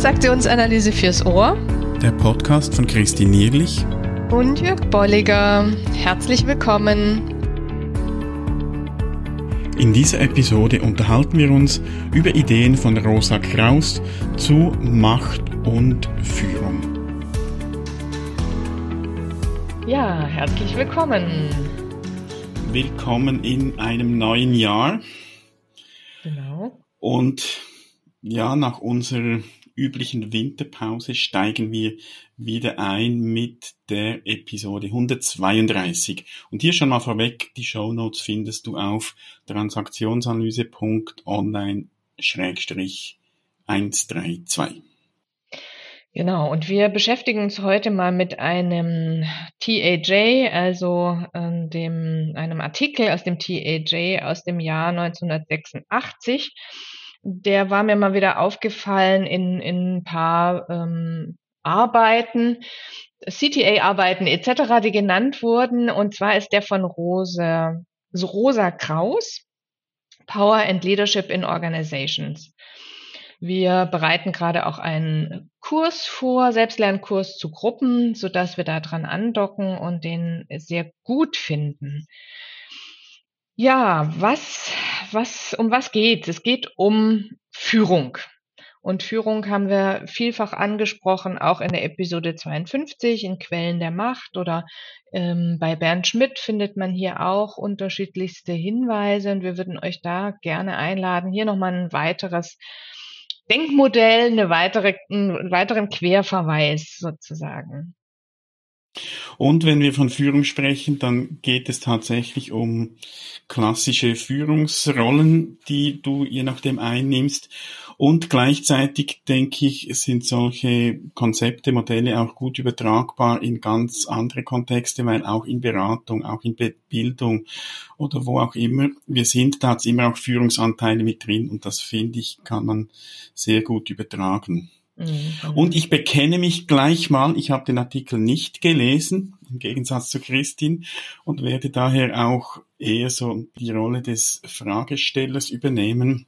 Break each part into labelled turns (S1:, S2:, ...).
S1: Transaktionsanalyse fürs Ohr.
S2: Der Podcast von Christine Nierlich
S1: und Jörg Bolliger. Herzlich willkommen.
S2: In dieser Episode unterhalten wir uns über Ideen von Rosa Kraus zu Macht und Führung.
S1: Ja, herzlich willkommen.
S2: Willkommen in einem neuen Jahr.
S1: Genau.
S2: Und ja, nach unserer üblichen Winterpause steigen wir wieder ein mit der Episode 132. Und hier schon mal vorweg, die Show Notes findest du auf transaktionsanalyse.online-132.
S1: Genau, und wir beschäftigen uns heute mal mit einem TAJ, also äh, dem, einem Artikel aus dem TAJ aus dem Jahr 1986 der war mir mal wieder aufgefallen in, in ein paar ähm, Arbeiten, CTA-Arbeiten etc., die genannt wurden. Und zwar ist der von Rosa, Rosa Kraus, Power and Leadership in Organizations. Wir bereiten gerade auch einen Kurs vor, Selbstlernkurs zu Gruppen, so dass wir da dran andocken und den sehr gut finden. Ja, was, was, um was geht? Es geht um Führung. Und Führung haben wir vielfach angesprochen, auch in der Episode 52 in Quellen der Macht oder ähm, bei Bernd Schmidt findet man hier auch unterschiedlichste Hinweise und wir würden euch da gerne einladen, hier nochmal ein weiteres Denkmodell, eine weitere, einen weiteren Querverweis sozusagen.
S2: Und wenn wir von Führung sprechen, dann geht es tatsächlich um klassische Führungsrollen, die du je nachdem einnimmst. Und gleichzeitig denke ich, sind solche Konzepte, Modelle auch gut übertragbar in ganz andere Kontexte, weil auch in Beratung, auch in Bildung oder wo auch immer wir sind, da hat es immer auch Führungsanteile mit drin und das finde ich, kann man sehr gut übertragen. Mhm. Und ich bekenne mich gleich mal, ich habe den Artikel nicht gelesen, im Gegensatz zu Christine, und werde daher auch eher so die Rolle des Fragestellers übernehmen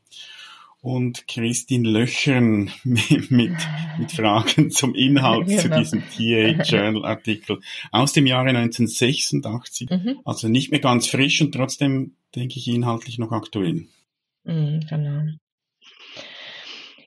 S2: und Christine löchern mit, mit, mit Fragen zum Inhalt genau. zu diesem TA Journal Artikel aus dem Jahre 1986. Mhm. Also nicht mehr ganz frisch und trotzdem, denke ich, inhaltlich noch aktuell.
S1: Mhm, genau.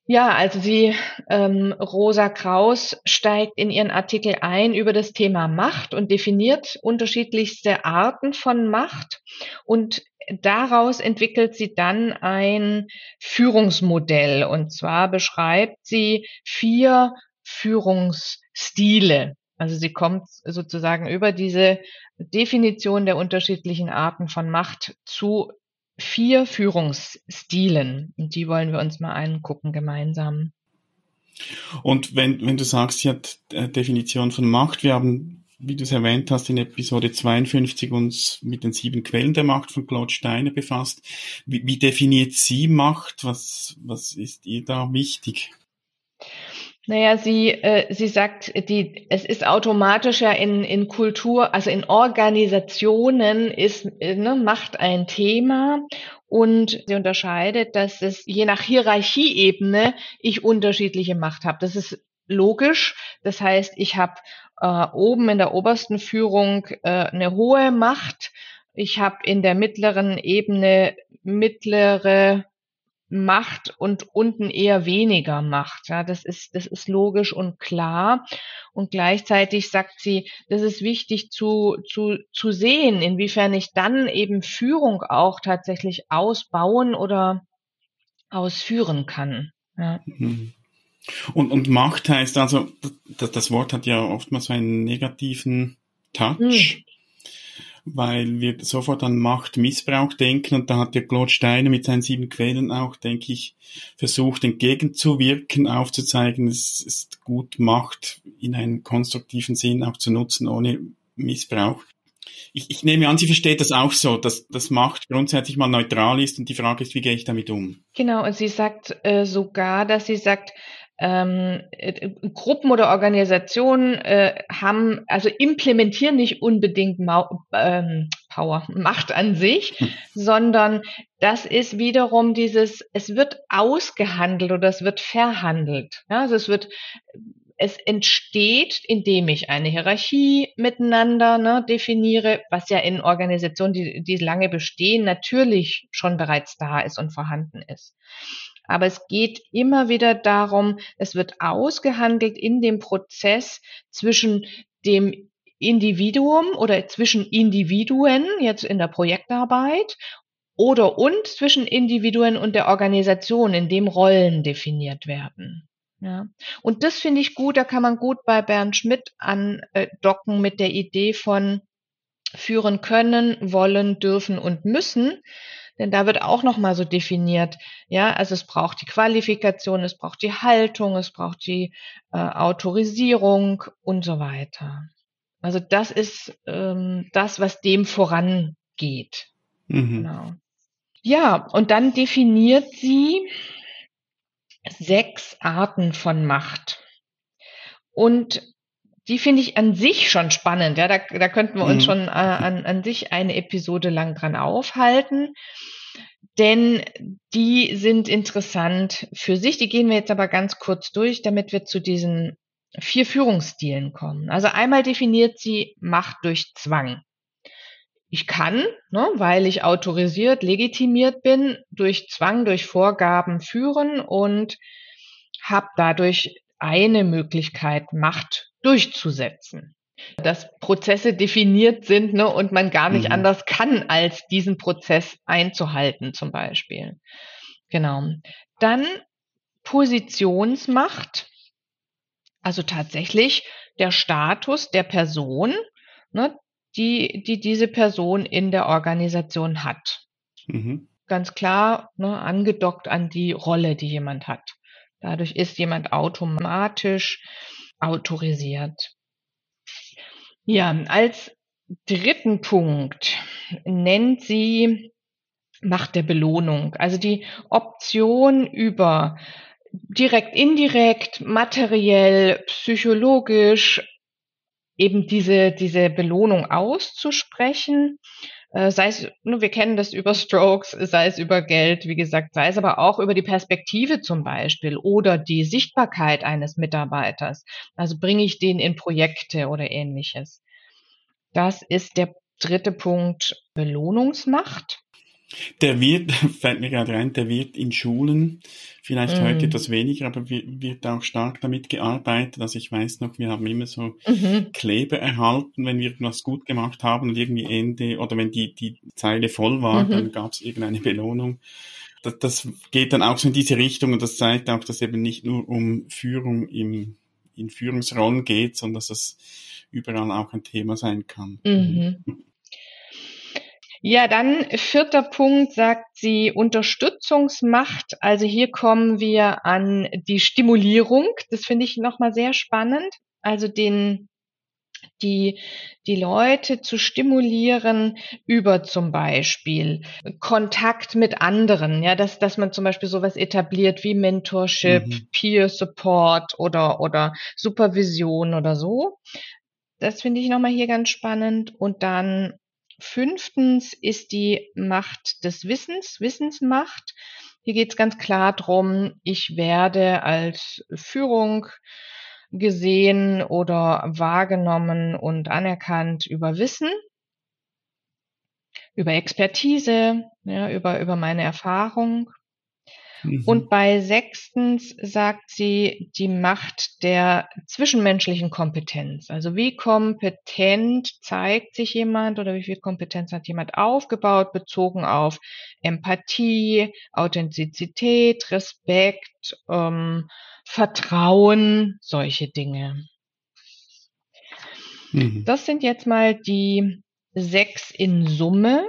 S1: Ja, also die ähm, Rosa Kraus steigt in ihren Artikel ein über das Thema Macht und definiert unterschiedlichste Arten von Macht und daraus entwickelt sie dann ein Führungsmodell und zwar beschreibt sie vier Führungsstile. Also sie kommt sozusagen über diese Definition der unterschiedlichen Arten von Macht zu vier Führungsstilen. Und die wollen wir uns mal angucken gemeinsam.
S2: Und wenn, wenn du sagst, ja, äh, Definition von Macht, wir haben, wie du es erwähnt hast, in Episode 52 uns mit den sieben Quellen der Macht von Claude Steiner befasst. Wie, wie definiert sie Macht? Was, was ist ihr da wichtig?
S1: Naja, sie, äh, sie sagt, die, es ist automatisch ja in, in Kultur, also in Organisationen ist äh, ne, Macht ein Thema und sie unterscheidet, dass es je nach Hierarchieebene ich unterschiedliche Macht habe. Das ist logisch. Das heißt, ich habe äh, oben in der obersten Führung äh, eine hohe Macht. Ich habe in der mittleren Ebene mittlere Macht und unten eher weniger Macht. Ja, das ist, das ist logisch und klar. Und gleichzeitig sagt sie, das ist wichtig zu, zu, zu sehen, inwiefern ich dann eben Führung auch tatsächlich ausbauen oder ausführen kann. Ja.
S2: Mhm. Und, und Macht heißt also, das, das Wort hat ja oftmals so einen negativen Touch. Weil wir sofort an Machtmissbrauch denken und da hat der Claude Steiner mit seinen sieben Quellen auch, denke ich, versucht entgegenzuwirken, aufzuzeigen, es ist gut, Macht in einem konstruktiven Sinn auch zu nutzen, ohne Missbrauch. Ich, ich nehme an, Sie versteht das auch so, dass, dass Macht grundsätzlich mal neutral ist und die Frage ist, wie gehe ich damit um?
S1: Genau, und sie sagt äh, sogar, dass sie sagt, ähm, äh, Gruppen oder Organisationen äh, haben, also implementieren nicht unbedingt Mau ähm, Power, Macht an sich, hm. sondern das ist wiederum dieses, es wird ausgehandelt oder es wird verhandelt. Ja, also es wird es entsteht, indem ich eine Hierarchie miteinander ne, definiere, was ja in Organisationen, die, die lange bestehen, natürlich schon bereits da ist und vorhanden ist. Aber es geht immer wieder darum, es wird ausgehandelt in dem Prozess zwischen dem Individuum oder zwischen Individuen jetzt in der Projektarbeit oder und zwischen Individuen und der Organisation, in dem Rollen definiert werden. Ja. Und das finde ich gut, da kann man gut bei Bernd Schmidt andocken mit der Idee von führen können, wollen, dürfen und müssen. Denn da wird auch nochmal so definiert, ja, also es braucht die Qualifikation, es braucht die Haltung, es braucht die äh, Autorisierung und so weiter. Also das ist ähm, das, was dem vorangeht. Mhm. Genau. Ja, und dann definiert sie sechs Arten von Macht. Und die finde ich an sich schon spannend. Ja, da, da könnten wir uns mhm. schon äh, an, an sich eine Episode lang dran aufhalten. Denn die sind interessant für sich. Die gehen wir jetzt aber ganz kurz durch, damit wir zu diesen vier Führungsstilen kommen. Also einmal definiert sie Macht durch Zwang. Ich kann, ne, weil ich autorisiert, legitimiert bin, durch Zwang, durch Vorgaben führen und habe dadurch eine Möglichkeit, Macht durchzusetzen. Dass Prozesse definiert sind ne, und man gar nicht mhm. anders kann, als diesen Prozess einzuhalten, zum Beispiel. Genau. Dann Positionsmacht, also tatsächlich der Status der Person, ne, die, die diese Person in der Organisation hat. Mhm. Ganz klar ne, angedockt an die Rolle, die jemand hat. Dadurch ist jemand automatisch autorisiert. Ja, als dritten Punkt nennt sie Macht der Belohnung, also die Option über direkt, indirekt, materiell, psychologisch eben diese, diese Belohnung auszusprechen, sei es, ne, wir kennen das über Strokes, sei es über Geld, wie gesagt, sei es aber auch über die Perspektive zum Beispiel oder die Sichtbarkeit eines Mitarbeiters. Also bringe ich den in Projekte oder ähnliches. Das ist der dritte Punkt Belohnungsmacht.
S2: Der wird, fällt mir gerade rein, der wird in Schulen vielleicht mm. heute etwas weniger, aber wird auch stark damit gearbeitet. Also ich weiß noch, wir haben immer so mhm. Kleber erhalten, wenn wir etwas gut gemacht haben und irgendwie Ende oder wenn die, die Zeile voll war, mhm. dann gab es irgendeine Belohnung. Das, das geht dann auch so in diese Richtung und das zeigt auch, dass eben nicht nur um Führung im, in Führungsrollen geht, sondern dass das überall auch ein Thema sein kann. Mhm.
S1: Ja, dann vierter Punkt sagt sie Unterstützungsmacht. Also hier kommen wir an die Stimulierung. Das finde ich nochmal sehr spannend. Also den, die, die Leute zu stimulieren über zum Beispiel Kontakt mit anderen. Ja, dass, dass man zum Beispiel sowas etabliert wie Mentorship, mhm. Peer Support oder, oder Supervision oder so. Das finde ich nochmal hier ganz spannend. Und dann Fünftens ist die Macht des Wissens, Wissensmacht. Hier geht es ganz klar drum, ich werde als Führung gesehen oder wahrgenommen und anerkannt über Wissen, über Expertise, ja, über, über meine Erfahrung. Mhm. Und bei sechstens sagt sie die Macht der zwischenmenschlichen Kompetenz. Also wie kompetent zeigt sich jemand oder wie viel Kompetenz hat jemand aufgebaut, bezogen auf Empathie, Authentizität, Respekt, ähm, Vertrauen, solche Dinge. Mhm. Das sind jetzt mal die sechs in Summe.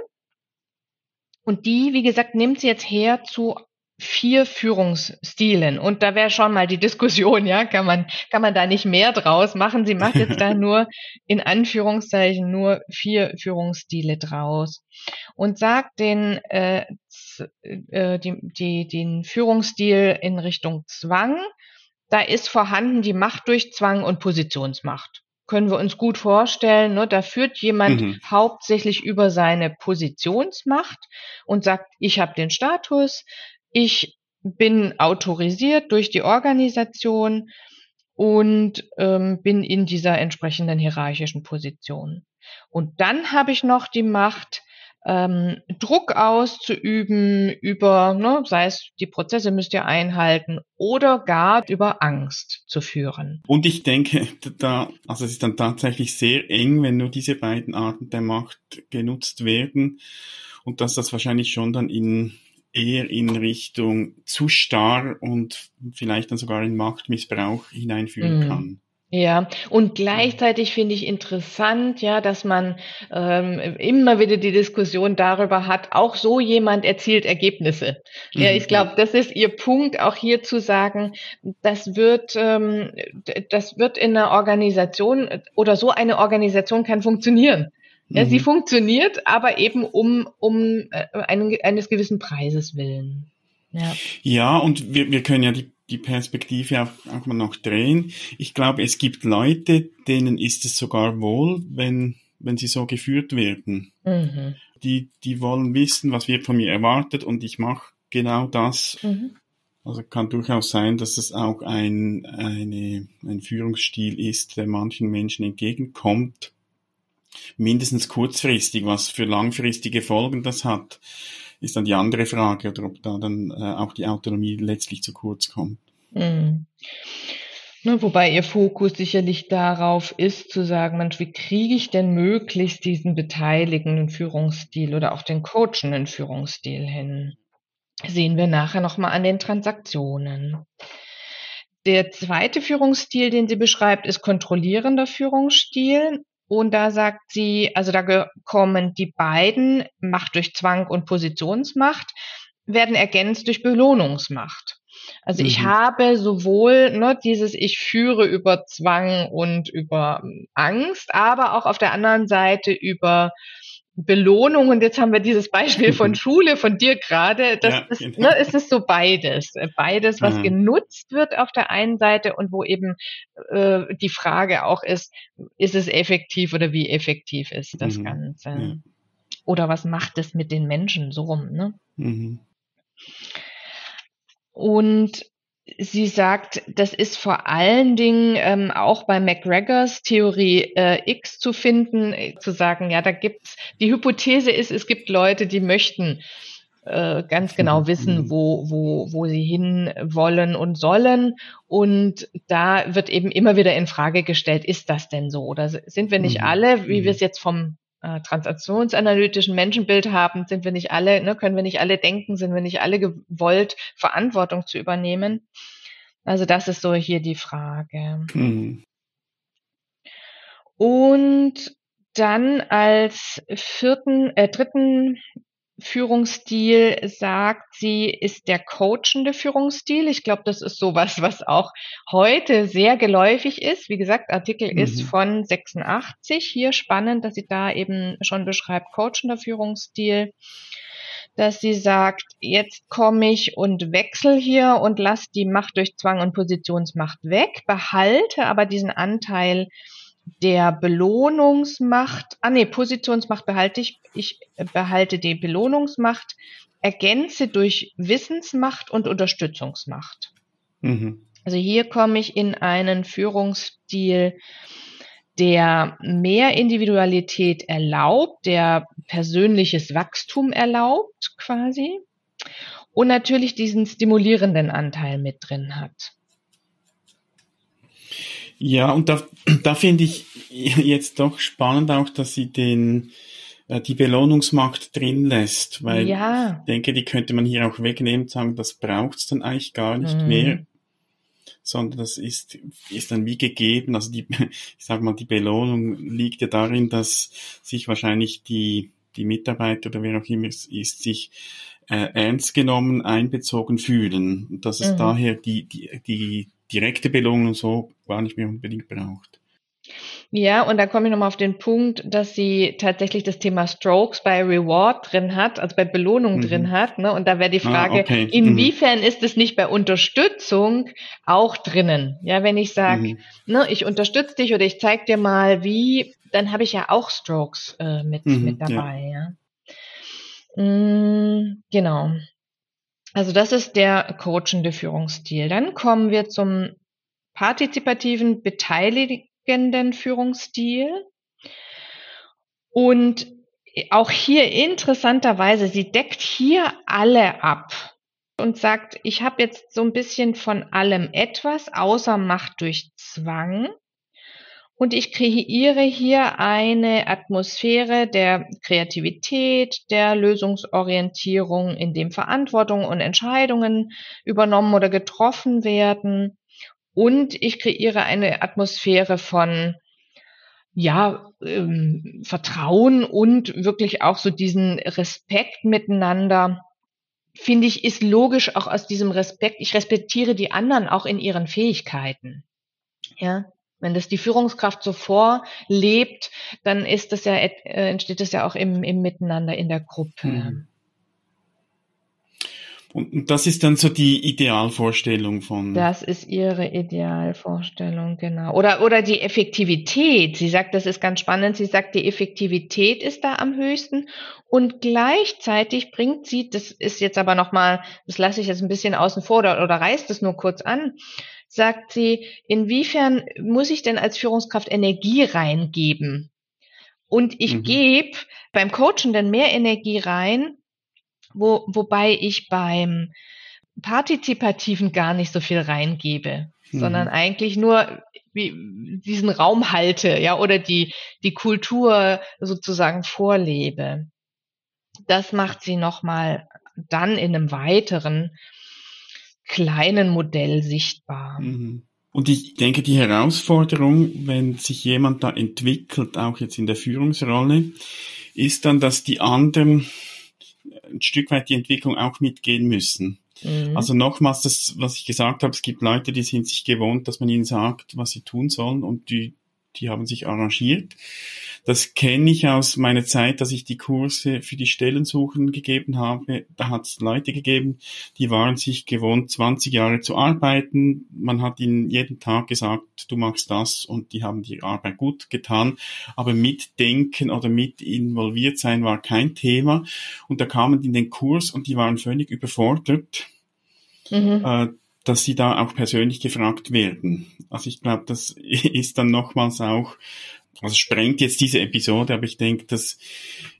S1: Und die, wie gesagt, nimmt sie jetzt her zu vier Führungsstilen. Und da wäre schon mal die Diskussion, ja, kann man, kann man da nicht mehr draus machen? Sie macht jetzt da nur, in Anführungszeichen, nur vier Führungsstile draus. Und sagt den, äh, äh, die, die, den Führungsstil in Richtung Zwang, da ist vorhanden die Macht durch Zwang und Positionsmacht. können wir uns gut vorstellen, ne, da führt jemand mhm. hauptsächlich über seine Positionsmacht und sagt, ich habe den Status, ich bin autorisiert durch die Organisation und ähm, bin in dieser entsprechenden hierarchischen Position. Und dann habe ich noch die Macht, ähm, Druck auszuüben über, ne, sei es die Prozesse müsst ihr einhalten oder gar über Angst zu führen.
S2: Und ich denke, da, also es ist dann tatsächlich sehr eng, wenn nur diese beiden Arten der Macht genutzt werden und dass das wahrscheinlich schon dann in eher in Richtung zu starr und vielleicht dann sogar in Machtmissbrauch hineinführen mhm. kann.
S1: Ja, und gleichzeitig finde ich interessant, ja, dass man ähm, immer wieder die Diskussion darüber hat, auch so jemand erzielt Ergebnisse. Ja, mhm, ich glaube, das ist Ihr Punkt, auch hier zu sagen, das wird, ähm, das wird in einer Organisation oder so eine Organisation kann funktionieren. Ja, mhm. sie funktioniert, aber eben um, um äh, einen, eines gewissen Preises willen.
S2: Ja, ja und wir, wir können ja die die Perspektive auch, auch mal noch drehen. Ich glaube, es gibt Leute, denen ist es sogar wohl, wenn, wenn sie so geführt werden. Mhm. Die, die wollen wissen, was wird von mir erwartet und ich mache genau das. Mhm. Also kann durchaus sein, dass es auch ein, eine, ein Führungsstil ist, der manchen Menschen entgegenkommt. Mindestens kurzfristig, was für langfristige Folgen das hat ist dann die andere Frage, oder ob da dann äh, auch die Autonomie letztlich zu kurz kommt. Mhm.
S1: Wobei ihr Fokus sicherlich darauf ist, zu sagen, Mensch, wie kriege ich denn möglichst diesen beteiligenden Führungsstil oder auch den coachenden Führungsstil hin? Sehen wir nachher nochmal an den Transaktionen. Der zweite Führungsstil, den sie beschreibt, ist kontrollierender Führungsstil. Und da sagt sie, also da kommen die beiden, Macht durch Zwang und Positionsmacht, werden ergänzt durch Belohnungsmacht. Also mhm. ich habe sowohl ne, dieses Ich führe über Zwang und über Angst, aber auch auf der anderen Seite über Belohnung. Und jetzt haben wir dieses Beispiel von Schule von dir gerade. Das ja, ist, genau. ne, ist es so beides. Beides, was mhm. genutzt wird auf der einen Seite und wo eben äh, die Frage auch ist, ist es effektiv oder wie effektiv ist das mhm. Ganze? Ja. Oder was macht es mit den Menschen so rum? Ne? Mhm. Und sie sagt, das ist vor allen Dingen ähm, auch bei McGregors Theorie äh, X zu finden, äh, zu sagen, ja, da gibt's, die Hypothese ist, es gibt Leute, die möchten äh, ganz genau mhm. wissen, wo, wo, wo sie hin wollen und sollen. Und da wird eben immer wieder in Frage gestellt, ist das denn so? Oder sind wir nicht mhm. alle, wie wir es mhm. jetzt vom äh, transaktionsanalytischen Menschenbild haben, sind wir nicht alle, ne, können wir nicht alle denken, sind wir nicht alle gewollt, Verantwortung zu übernehmen. Also das ist so hier die Frage. Mhm. Und dann als vierten, äh, dritten Führungsstil sagt sie, ist der coachende Führungsstil. Ich glaube, das ist sowas, was auch heute sehr geläufig ist. Wie gesagt, Artikel mhm. ist von 86. Hier spannend, dass sie da eben schon beschreibt, coachender Führungsstil. Dass sie sagt, jetzt komme ich und wechsel hier und lass die Macht durch Zwang und Positionsmacht weg, behalte aber diesen Anteil der Belohnungsmacht, ah nee, Positionsmacht behalte ich, ich behalte die Belohnungsmacht, ergänze durch Wissensmacht und Unterstützungsmacht. Mhm. Also hier komme ich in einen Führungsstil, der mehr Individualität erlaubt, der persönliches Wachstum erlaubt quasi und natürlich diesen stimulierenden Anteil mit drin hat.
S2: Ja, und da, da finde ich jetzt doch spannend auch, dass sie den, äh, die Belohnungsmacht drin lässt, weil ja. ich denke, die könnte man hier auch wegnehmen und sagen, das braucht's dann eigentlich gar nicht mhm. mehr, sondern das ist, ist dann wie gegeben. Also die, ich sag mal, die Belohnung liegt ja darin, dass sich wahrscheinlich die, die Mitarbeiter oder wer auch immer es ist, sich äh, ernst genommen, einbezogen fühlen. Und dass es mhm. daher die, die, die direkte Belohnung so gar nicht mehr unbedingt braucht.
S1: Ja, und da komme ich nochmal auf den Punkt, dass sie tatsächlich das Thema Strokes bei Reward drin hat, also bei Belohnung mhm. drin hat. Ne? Und da wäre die ah, Frage, ah, okay. Mhm. inwiefern mhm. ist es nicht bei Unterstützung auch drinnen? Ja, wenn ich sage, mhm. ne, ich unterstütze dich oder ich zeige dir mal, wie, dann habe ich ja auch Strokes äh, mit, mhm, mit dabei. Ja. ja. Mm, genau. Also das ist der coachende Führungsstil. Dann kommen wir zum partizipativen, beteiligten folgenden Führungsstil. Und auch hier interessanterweise, sie deckt hier alle ab und sagt, ich habe jetzt so ein bisschen von allem etwas, außer Macht durch Zwang. Und ich kreiere hier eine Atmosphäre der Kreativität, der Lösungsorientierung, in dem Verantwortung und Entscheidungen übernommen oder getroffen werden und ich kreiere eine Atmosphäre von ja, ähm, Vertrauen und wirklich auch so diesen Respekt miteinander, finde ich, ist logisch auch aus diesem Respekt. Ich respektiere die anderen auch in ihren Fähigkeiten. Ja, wenn das die Führungskraft so vorlebt, dann ist das ja, äh, entsteht das ja auch im, im Miteinander in der Gruppe. Mhm.
S2: Und das ist dann so die Idealvorstellung von.
S1: Das ist ihre Idealvorstellung, genau. Oder, oder die Effektivität. Sie sagt, das ist ganz spannend. Sie sagt, die Effektivität ist da am höchsten. Und gleichzeitig bringt sie, das ist jetzt aber nochmal, das lasse ich jetzt ein bisschen außen vor oder, oder reißt es nur kurz an, sagt sie, inwiefern muss ich denn als Führungskraft Energie reingeben? Und ich mhm. gebe beim Coachen dann mehr Energie rein, wo, wobei ich beim Partizipativen gar nicht so viel reingebe, mhm. sondern eigentlich nur wie, diesen Raum halte, ja, oder die, die Kultur sozusagen vorlebe. Das macht sie nochmal dann in einem weiteren kleinen Modell sichtbar.
S2: Mhm. Und ich denke, die Herausforderung, wenn sich jemand da entwickelt, auch jetzt in der Führungsrolle, ist dann, dass die anderen ein Stück weit die Entwicklung auch mitgehen müssen. Mhm. Also nochmals das, was ich gesagt habe, es gibt Leute, die sind sich gewohnt, dass man ihnen sagt, was sie tun sollen und die, die haben sich arrangiert. Das kenne ich aus meiner Zeit, dass ich die Kurse für die Stellensuchen gegeben habe. Da hat es Leute gegeben, die waren sich gewohnt, 20 Jahre zu arbeiten. Man hat ihnen jeden Tag gesagt, du machst das und die haben die Arbeit gut getan. Aber mitdenken oder mit involviert sein war kein Thema. Und da kamen die in den Kurs und die waren völlig überfordert. Mhm. Äh, dass sie da auch persönlich gefragt werden. Also ich glaube, das ist dann nochmals auch also sprengt jetzt diese Episode, aber ich denke, das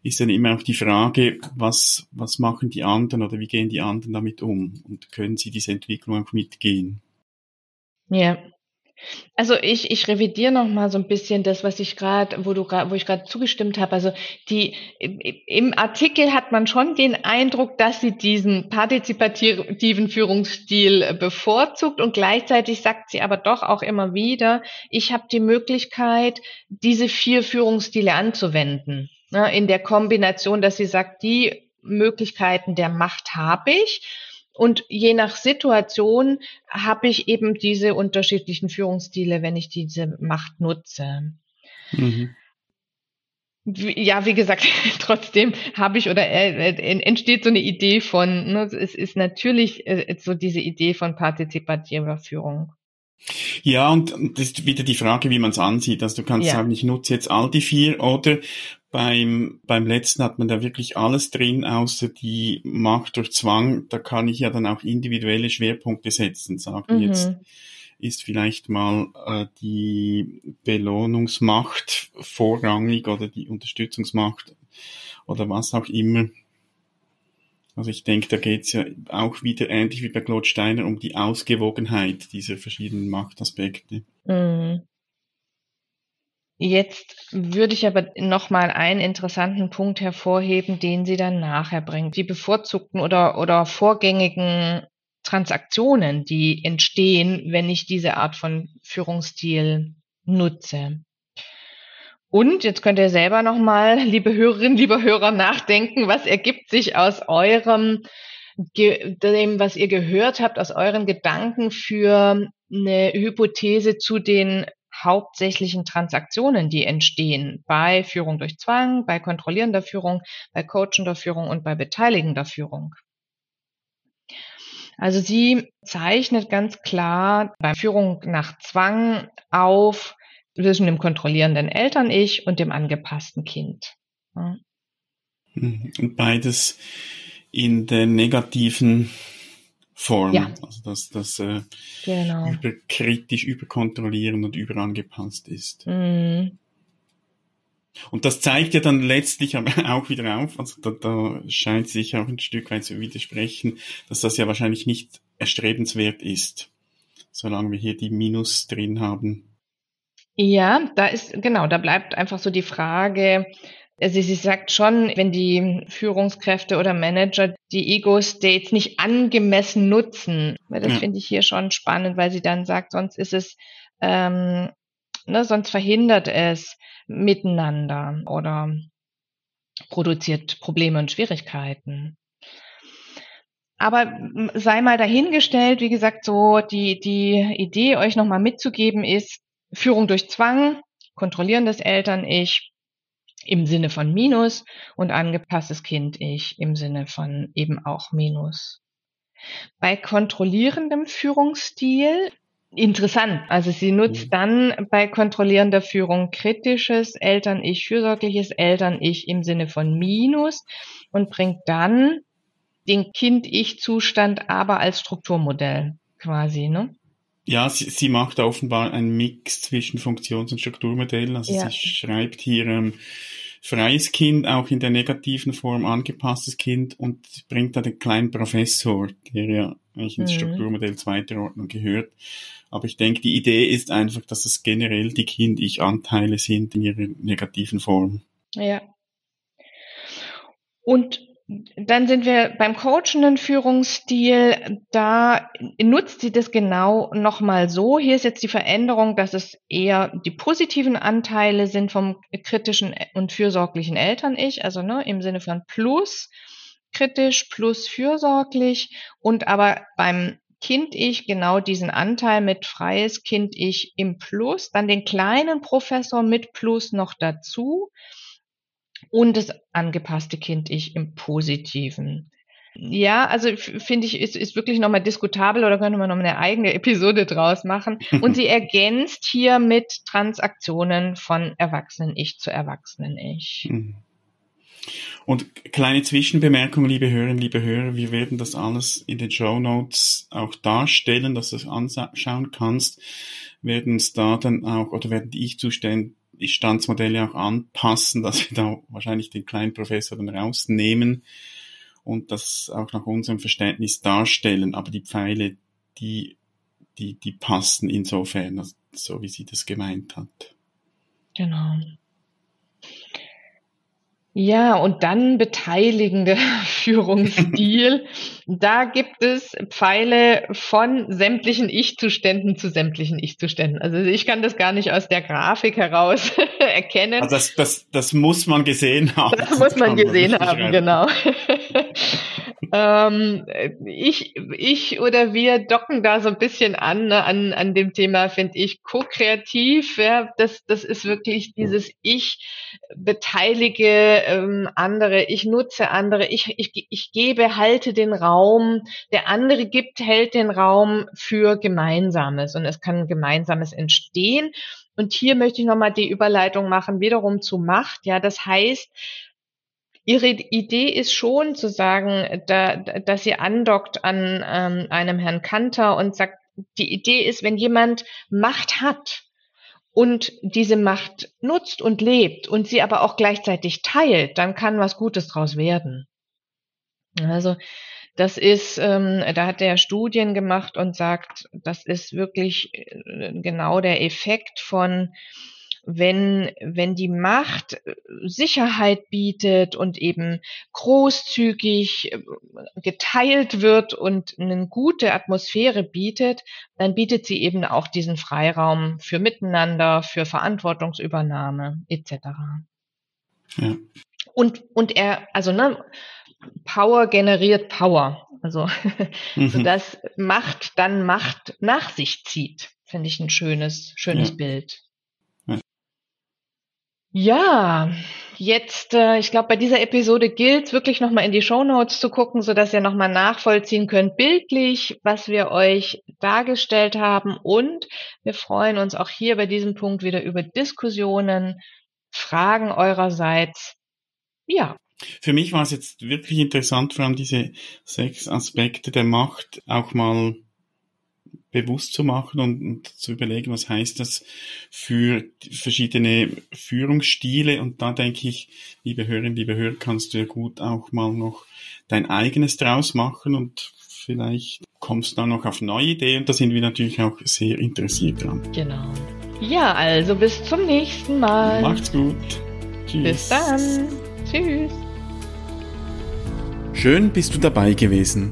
S2: ist dann immer auch die Frage, was, was machen die anderen oder wie gehen die anderen damit um und können sie diese Entwicklung auch mitgehen?
S1: Ja, also ich, ich revidiere noch mal so ein bisschen das, was ich gerade, wo du gerade, wo ich gerade zugestimmt habe. Also die im Artikel hat man schon den Eindruck, dass sie diesen partizipativen Führungsstil bevorzugt und gleichzeitig sagt sie aber doch auch immer wieder, ich habe die Möglichkeit, diese vier Führungsstile anzuwenden. Ne, in der Kombination, dass sie sagt, die Möglichkeiten der Macht habe ich und je nach Situation habe ich eben diese unterschiedlichen Führungsstile, wenn ich diese Macht nutze. Mhm. Ja, wie gesagt, trotzdem habe ich oder äh, äh, entsteht so eine Idee von, ne, es ist natürlich äh, so diese Idee von partizipativer Führung.
S2: Ja, und das ist wieder die Frage, wie man es ansieht. Also du kannst ja. sagen, ich nutze jetzt all die vier oder beim, beim letzten hat man da wirklich alles drin, außer die Macht durch Zwang. Da kann ich ja dann auch individuelle Schwerpunkte setzen. Sagen mhm. jetzt ist vielleicht mal äh, die Belohnungsmacht vorrangig oder die Unterstützungsmacht oder was auch immer. Also ich denke, da geht's ja auch wieder ähnlich wie bei Claude Steiner um die Ausgewogenheit dieser verschiedenen Machtaspekte. Mhm.
S1: Jetzt würde ich aber noch mal einen interessanten Punkt hervorheben, den sie dann nachher bringt. Die bevorzugten oder, oder vorgängigen Transaktionen, die entstehen, wenn ich diese Art von Führungsstil nutze. Und jetzt könnt ihr selber noch mal, liebe Hörerinnen, liebe Hörer, nachdenken, was ergibt sich aus eurem dem, was ihr gehört habt, aus euren Gedanken für eine Hypothese zu den hauptsächlichen Transaktionen, die entstehen bei Führung durch Zwang, bei kontrollierender Führung, bei coachender Führung und bei beteiligender Führung. Also sie zeichnet ganz klar bei Führung nach Zwang auf zwischen dem kontrollierenden Eltern-Ich und dem angepassten Kind.
S2: Mhm. Beides in der negativen Form. Ja. Also dass das äh, genau. überkritisch, überkontrollieren und überangepasst ist. Mhm. Und das zeigt ja dann letztlich aber auch wieder auf, also da, da scheint sich auch ein Stück weit zu widersprechen, dass das ja wahrscheinlich nicht erstrebenswert ist, solange wir hier die Minus drin haben.
S1: Ja, da ist, genau, da bleibt einfach so die Frage, also sie sagt schon, wenn die Führungskräfte oder Manager die Ego-States nicht angemessen nutzen, das ja. finde ich hier schon spannend, weil sie dann sagt, sonst ist es, ähm, ne, sonst verhindert es miteinander oder produziert Probleme und Schwierigkeiten. Aber sei mal dahingestellt, wie gesagt, so die, die Idee, euch nochmal mitzugeben, ist Führung durch Zwang, kontrollierendes Eltern-Ich im Sinne von Minus und angepasstes Kind-Ich im Sinne von eben auch Minus. Bei kontrollierendem Führungsstil interessant. Also sie nutzt mhm. dann bei kontrollierender Führung kritisches Eltern-Ich, fürsorgliches Eltern-Ich im Sinne von Minus und bringt dann den Kind-Ich-Zustand aber als Strukturmodell quasi, ne?
S2: Ja, sie, sie macht offenbar einen Mix zwischen Funktions- und Strukturmodellen. Also ja. sie schreibt hier ähm, freies Kind, auch in der negativen Form angepasstes Kind und bringt da den kleinen Professor, der ja eigentlich ins mhm. Strukturmodell zweiter Ordnung gehört. Aber ich denke, die Idee ist einfach, dass es generell die Kind-Ich-Anteile sind in ihrer negativen Form.
S1: Ja. Und dann sind wir beim coachenden Führungsstil. Da nutzt sie das genau nochmal so. Hier ist jetzt die Veränderung, dass es eher die positiven Anteile sind vom kritischen und fürsorglichen Eltern-Ich, also ne, im Sinne von plus kritisch plus fürsorglich und aber beim Kind-Ich genau diesen Anteil mit freies Kind-Ich im Plus, dann den kleinen Professor mit Plus noch dazu und das angepasste Kind-Ich im Positiven. Ja, also finde ich, ist, ist wirklich nochmal diskutabel oder könnte man noch eine eigene Episode draus machen. Und sie ergänzt hier mit Transaktionen von Erwachsenen-Ich zu Erwachsenen-Ich. Mhm.
S2: Und kleine Zwischenbemerkung, liebe Hörerinnen, liebe Hörer, wir werden das alles in den Show Notes auch darstellen, dass du es anschauen kannst, werden es da dann auch, oder werden die Ich-Zustände die Standsmodelle auch anpassen, dass wir da wahrscheinlich den kleinen Professor dann rausnehmen und das auch nach unserem Verständnis darstellen. Aber die Pfeile, die, die, die passen insofern, so wie sie das gemeint hat.
S1: Genau. Ja, und dann beteiligende Führungsstil. da gibt es Pfeile von sämtlichen Ich-Zuständen zu sämtlichen Ich-Zuständen. Also ich kann das gar nicht aus der Grafik heraus erkennen.
S2: Also das, das, das muss man gesehen haben.
S1: Das muss man gesehen haben, genau. Ähm, ich, ich oder wir docken da so ein bisschen an, ne, an, an dem Thema, finde ich, ko-kreativ. Ja, das, das ist wirklich dieses Ich beteilige ähm, andere, ich nutze andere, ich, ich, ich gebe, halte den Raum, der andere gibt, hält den Raum für Gemeinsames und es kann Gemeinsames entstehen. Und hier möchte ich nochmal die Überleitung machen, wiederum zu Macht. Ja, das heißt, Ihre Idee ist schon zu sagen, da, dass sie andockt an ähm, einem Herrn Kanter und sagt, die Idee ist, wenn jemand Macht hat und diese Macht nutzt und lebt und sie aber auch gleichzeitig teilt, dann kann was Gutes draus werden. Also das ist, ähm, da hat er Studien gemacht und sagt, das ist wirklich äh, genau der Effekt von wenn, wenn die Macht äh, Sicherheit bietet und eben großzügig äh, geteilt wird und eine gute Atmosphäre bietet, dann bietet sie eben auch diesen Freiraum für Miteinander, für Verantwortungsübernahme etc. Ja. Und, und er, also ne, Power generiert Power. Also, mhm. dass Macht dann Macht nach sich zieht, finde ich ein schönes, schönes ja. Bild. Ja, jetzt, äh, ich glaube, bei dieser Episode gilt wirklich nochmal in die Show Notes zu gucken, sodass ihr nochmal nachvollziehen könnt, bildlich, was wir euch dargestellt haben. Und wir freuen uns auch hier bei diesem Punkt wieder über Diskussionen, Fragen eurerseits. Ja.
S2: Für mich war es jetzt wirklich interessant, vor allem diese sechs Aspekte der Macht auch mal bewusst zu machen und, und, zu überlegen, was heißt das für verschiedene Führungsstile. Und da denke ich, liebe Hörerinnen, liebe Hörer, kannst du ja gut auch mal noch dein eigenes draus machen und vielleicht kommst du dann noch auf neue Ideen. Und da sind wir natürlich auch sehr interessiert dran.
S1: Genau. Ja, also bis zum nächsten Mal.
S2: Macht's gut.
S1: Tschüss. Bis dann. Tschüss.
S2: Schön bist du dabei gewesen.